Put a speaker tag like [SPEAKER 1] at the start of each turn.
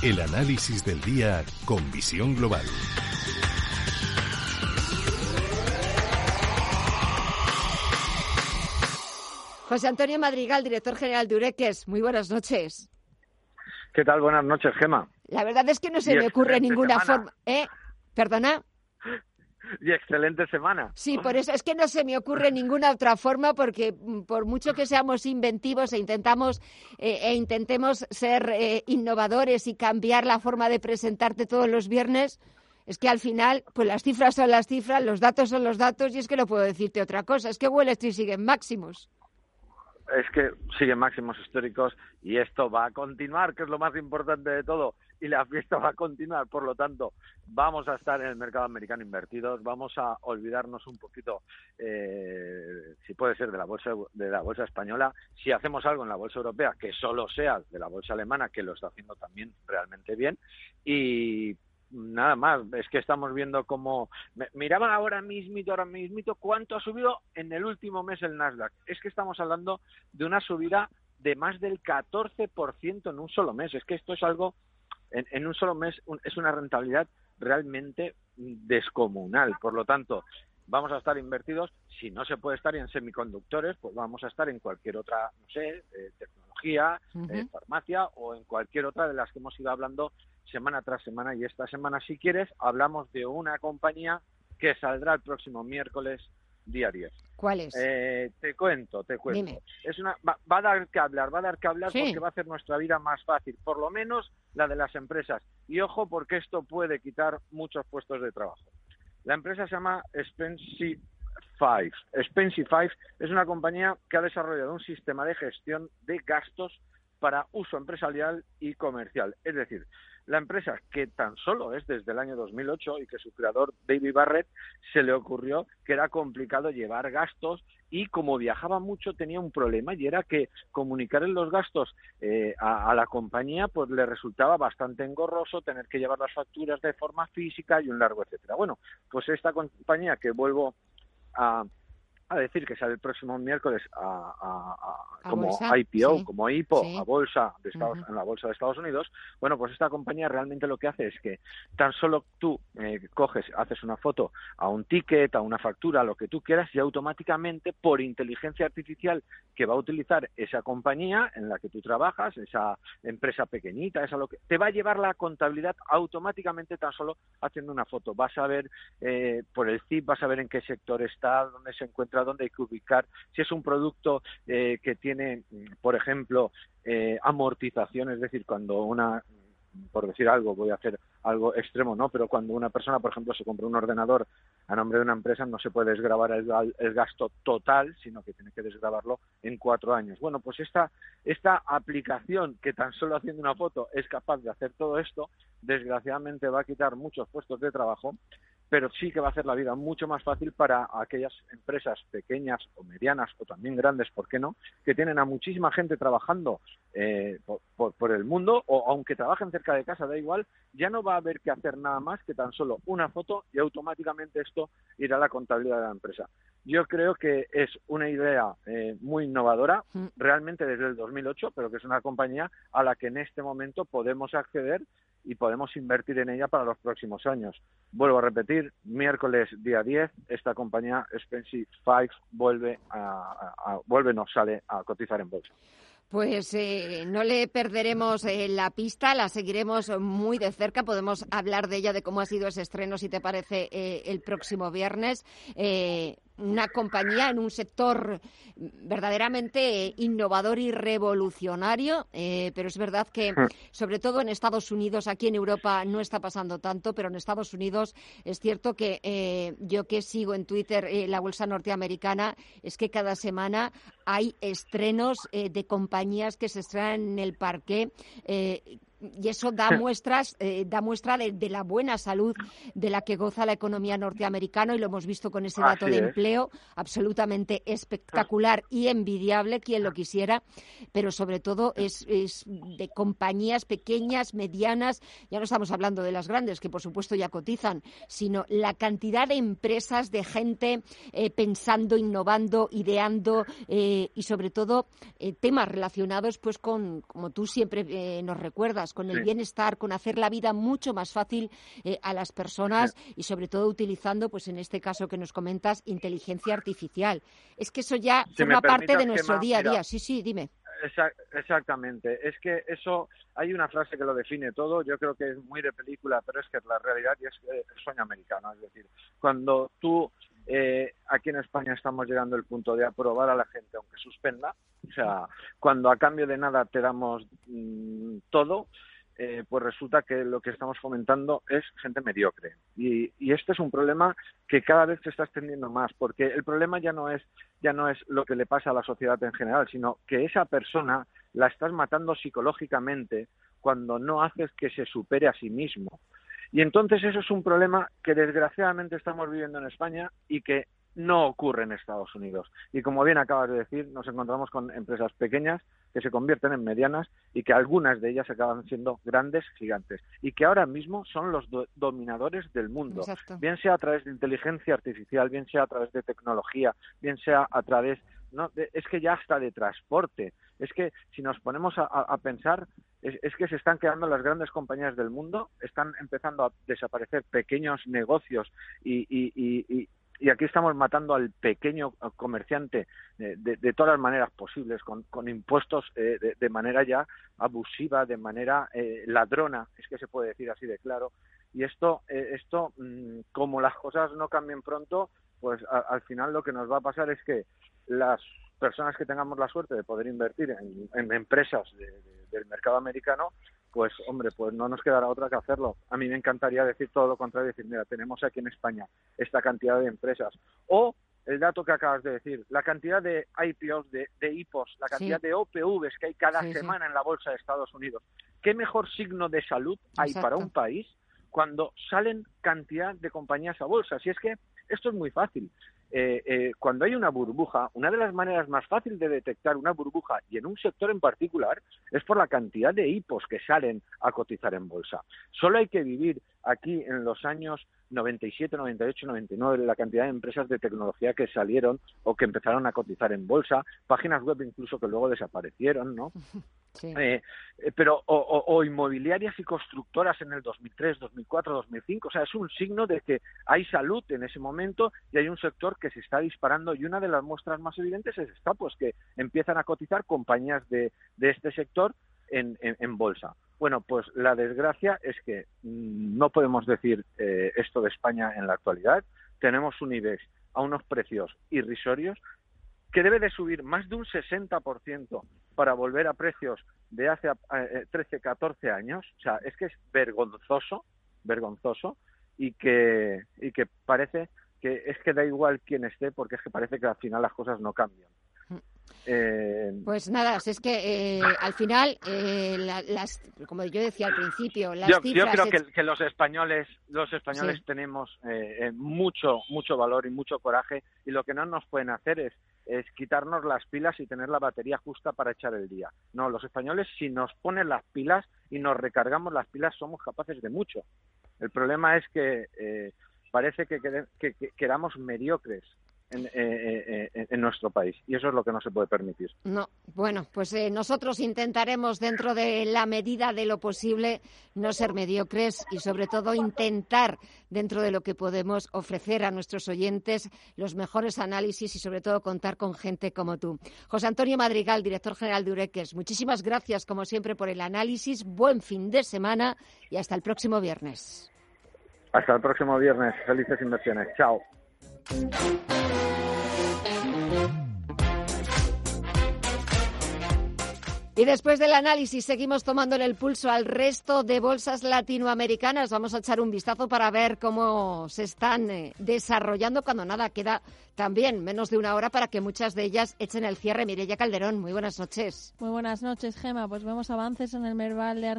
[SPEAKER 1] El análisis del día con visión global.
[SPEAKER 2] José Antonio Madrigal, director general de Ureques. Muy buenas noches.
[SPEAKER 3] ¿Qué tal? Buenas noches, Gema.
[SPEAKER 2] La verdad es que no se me ocurre ninguna forma. ¿Eh? ¿Perdona?
[SPEAKER 3] y excelente semana.
[SPEAKER 2] Sí, por eso es que no se me ocurre ninguna otra forma porque mm, por mucho que seamos inventivos e intentamos eh, e intentemos ser eh, innovadores y cambiar la forma de presentarte todos los viernes, es que al final, pues las cifras son las cifras, los datos son los datos y es que no puedo decirte otra cosa. Es que Wall Street sigue en máximos
[SPEAKER 3] es que siguen máximos históricos y esto va a continuar, que es lo más importante de todo, y la fiesta va a continuar. Por lo tanto, vamos a estar en el mercado americano invertidos, vamos a olvidarnos un poquito, eh, si puede ser, de la bolsa de la bolsa española. Si hacemos algo en la bolsa europea, que solo sea de la bolsa alemana, que lo está haciendo también realmente bien, y nada más, es que estamos viendo cómo... Miraba ahora mismito, ahora mismito, cuánto ha subido en el último mes el Nasdaq. Es que estamos hablando de una subida de más del 14% en un solo mes. Es que esto es algo, en, un solo mes, es una rentabilidad realmente descomunal. Por lo tanto, vamos a estar invertidos. Si no se puede estar en semiconductores, pues vamos a estar en cualquier otra, no sé, eh, tecnología, eh, farmacia o en cualquier otra de las que hemos ido hablando semana tras semana y esta semana, si quieres, hablamos de una compañía que saldrá el próximo miércoles día 10.
[SPEAKER 2] ¿Cuál es?
[SPEAKER 3] Eh, te cuento, te cuento. Es una, va, a dar que hablar, va a dar que hablar porque va a hacer nuestra vida más fácil, por lo menos la de las empresas. Y ojo porque esto puede quitar muchos puestos de trabajo. La empresa se llama. Expensive Five es una compañía que ha desarrollado un sistema de gestión de gastos para uso empresarial y comercial. Es decir, la empresa, que tan solo es desde el año 2008 y que su creador, David Barrett, se le ocurrió que era complicado llevar gastos y como viajaba mucho tenía un problema y era que comunicar los gastos eh, a, a, la compañía pues le resultaba bastante engorroso tener que llevar las facturas de forma física y un largo etcétera. Bueno, pues esta compañía que vuelvo a, a decir que sale el próximo miércoles a, como IPO, como IPO, a bolsa de Estados, en la bolsa de Estados Unidos, bueno, pues esta compañía realmente lo que hace es que tan solo tú eh, coges, haces una foto a un ticket, a una factura, lo que tú quieras, y automáticamente por inteligencia artificial que va a utilizar esa compañía en la que tú trabajas, esa empresa pequeñita, esa lo que te va a llevar la contabilidad automáticamente tan solo haciendo una foto. Vas a ver eh, por el CIP, vas a ver en qué sector está, dónde se encuentra dónde hay que ubicar, si es un producto eh, que tiene, por ejemplo, eh, amortización, es decir, cuando una por decir algo, voy a hacer algo extremo, ¿no? Pero cuando una persona, por ejemplo, se compra un ordenador a nombre de una empresa, no se puede desgravar el, el, gasto total, sino que tiene que desgravarlo en cuatro años. Bueno, pues esta, esta aplicación que tan solo haciendo una foto es capaz de hacer todo esto, desgraciadamente va a quitar muchos puestos de trabajo pero sí que va a hacer la vida mucho más fácil para aquellas empresas pequeñas o medianas o también grandes, ¿por qué no?, que tienen a muchísima gente trabajando eh, por, el mundo o aunque trabajen cerca de casa, da igual, ya no va a haber que hacer nada más que tan solo una foto y automáticamente esto irá a la contabilidad de la empresa. Yo creo que es una idea eh, muy innovadora, mm. realmente desde el 2008, pero que es una compañía a la que en este momento podemos acceder y podemos invertir en ella para los próximos años. Vuelvo a repetir, miércoles día 10, esta compañía Expensive Five vuelve, a, vuelve nos sale a cotizar en bolsa.
[SPEAKER 2] Pues eh, no le perderemos eh, la pista, la seguiremos muy de cerca. Podemos hablar de ella, de cómo ha sido ese estreno, si te parece, eh, el próximo viernes una compañía en un sector verdaderamente innovador y revolucionario, eh, pero es verdad que hmm. sobre todo en Estados Unidos, aquí en Europa no está pasando tanto, pero en Estados Unidos es cierto que eh, yo que sigo en Twitter eh, la bolsa norteamericana, es que cada semana hay estrenos de compañías que se estrenan en el parque y eso da muestras, eh, da muestra de, la buena salud de la que goza la economía norteamericana y lo hemos visto con ese dato de empleo absolutamente espectacular y envidiable, quien lo quisiera, pero sobre todo es, de compañías pequeñas, medianas, ya no estamos hablando de las grandes, que por supuesto ya cotizan, sino la cantidad de empresas, de gente eh, pensando, innovando, ideando eh, y sobre todo temas relacionados pues con, como tú siempre nos recuerdas, con el bienestar, con hacer la vida mucho más fácil eh, a las personas y sobre todo utilizando, pues en este caso que nos comentas, inteligencia artificial. Es que eso ya forma parte de nuestro día a día. sí, sí, dime.
[SPEAKER 3] Exactamente. Es que eso, hay una frase que lo define todo, yo creo que es muy de película, pero es que es la realidad y es el sueño americano. Es decir, cuando tú, eh, aquí en España estamos llegando al punto de aprobar a la gente aunque suspenda, o sea, cuando a cambio de nada te damos mm, todo, eh, pues resulta que lo que estamos fomentando es gente mediocre. Y, este es un problema que cada vez se está extendiendo más, porque el problema ya no es ya no es lo que le pasa a la sociedad en general, sino que esa persona la estás matando psicológicamente cuando no haces que se supere a sí mismo. Y entonces eso es un problema que desgraciadamente estamos viviendo en España y que no ocurre en Estados Unidos. Y como bien acabas de decir, nos encontramos con empresas pequeñas que se convierten en medianas y que algunas de ellas acaban siendo grandes gigantes y que ahora mismo son los dominadores del mundo, bien sea a través de inteligencia artificial, bien sea a través de tecnología, bien sea a través no es que ya hasta de transporte, es que si nos ponemos a, pensar es, que se están quedando las grandes compañías del mundo, están empezando a desaparecer pequeños negocios y, aquí estamos matando al pequeño comerciante de, todas las maneras posibles, con, impuestos eh, de, manera ya abusiva, de manera eh, ladrona, es que se puede decir así de claro. Y esto, eh, esto mm, como las cosas no cambien pronto, pues al final lo que nos va a pasar es que las personas que tengamos la suerte de poder invertir en, empresas del mercado americano, pues hombre, pues no nos quedará otra que hacerlo. A mí me encantaría decir todo lo contrario, decir, mira, tenemos aquí en España esta cantidad de empresas. O el dato que acabas de decir, la cantidad de IPOs, de, de IPOs, la cantidad de OPVs que hay cada semana en la bolsa de Estados Unidos. ¿Qué mejor signo de salud hay para un país cuando salen cantidad de compañías a bolsa? Si es que esto es muy fácil. Eh, eh, cuando hay una burbuja, una de las maneras más fáciles de detectar una burbuja, y en un sector en particular, es por la cantidad de hipos que salen a cotizar en bolsa. Solo hay que vivir aquí en los años 97, 98, 99, la cantidad de empresas de tecnología que salieron o que empezaron a cotizar en bolsa, páginas web incluso que luego desaparecieron, ¿no? Eh, eh, pero o, inmobiliarias y constructoras en el 2003, 2004, 2005, o sea, es un signo de que hay salud en ese momento y hay un sector que se está disparando y una de las muestras más evidentes es esta, pues que empiezan a cotizar compañías de, de este sector en, en bolsa. Bueno, pues la desgracia es que no podemos decir eh, esto de España en la actualidad. Tenemos un IBEX a unos precios irrisorios que debe de subir más de un 60% para volver a precios de hace 13, eh, 14 años. O sea, es que es vergonzoso, vergonzoso y que, y que parece que es que da igual quién esté porque es que parece que al final las cosas no cambian.
[SPEAKER 2] Eh, pues nada, es que eh, al final, eh, las, como yo decía al principio, las
[SPEAKER 3] yo,
[SPEAKER 2] cifras...
[SPEAKER 3] Yo creo que, los españoles, los españoles tenemos mucho, mucho valor y mucho coraje y lo que no nos pueden hacer es, es quitarnos las pilas y tener la batería justa para echar el día. No, los españoles si nos ponen las pilas y nos recargamos las pilas somos capaces de mucho. El problema es que parece que, que, que, quedamos mediocres en, eh, eh, eh, en, nuestro país y eso es lo que no se puede permitir.
[SPEAKER 2] No, bueno, pues nosotros intentaremos dentro de la medida de lo posible no ser mediocres y sobre todo intentar dentro de lo que podemos ofrecer a nuestros oyentes los mejores análisis y sobre todo contar con gente como tú. José Antonio Madrigal, director general de Ureques, muchísimas gracias como siempre por el análisis, buen fin de semana y hasta el próximo viernes.
[SPEAKER 3] Hasta el próximo viernes, felices inversiones. Chao.
[SPEAKER 2] Y después del análisis seguimos tomándole el pulso al resto de bolsas latinoamericanas. Vamos a echar un vistazo para ver cómo se están eh, desarrollando cuando nada queda también menos de una hora para que muchas de ellas echen el cierre. Mireya Calderón, muy buenas noches.
[SPEAKER 4] Muy buenas noches, Gema. Pues vemos avances en el Merval de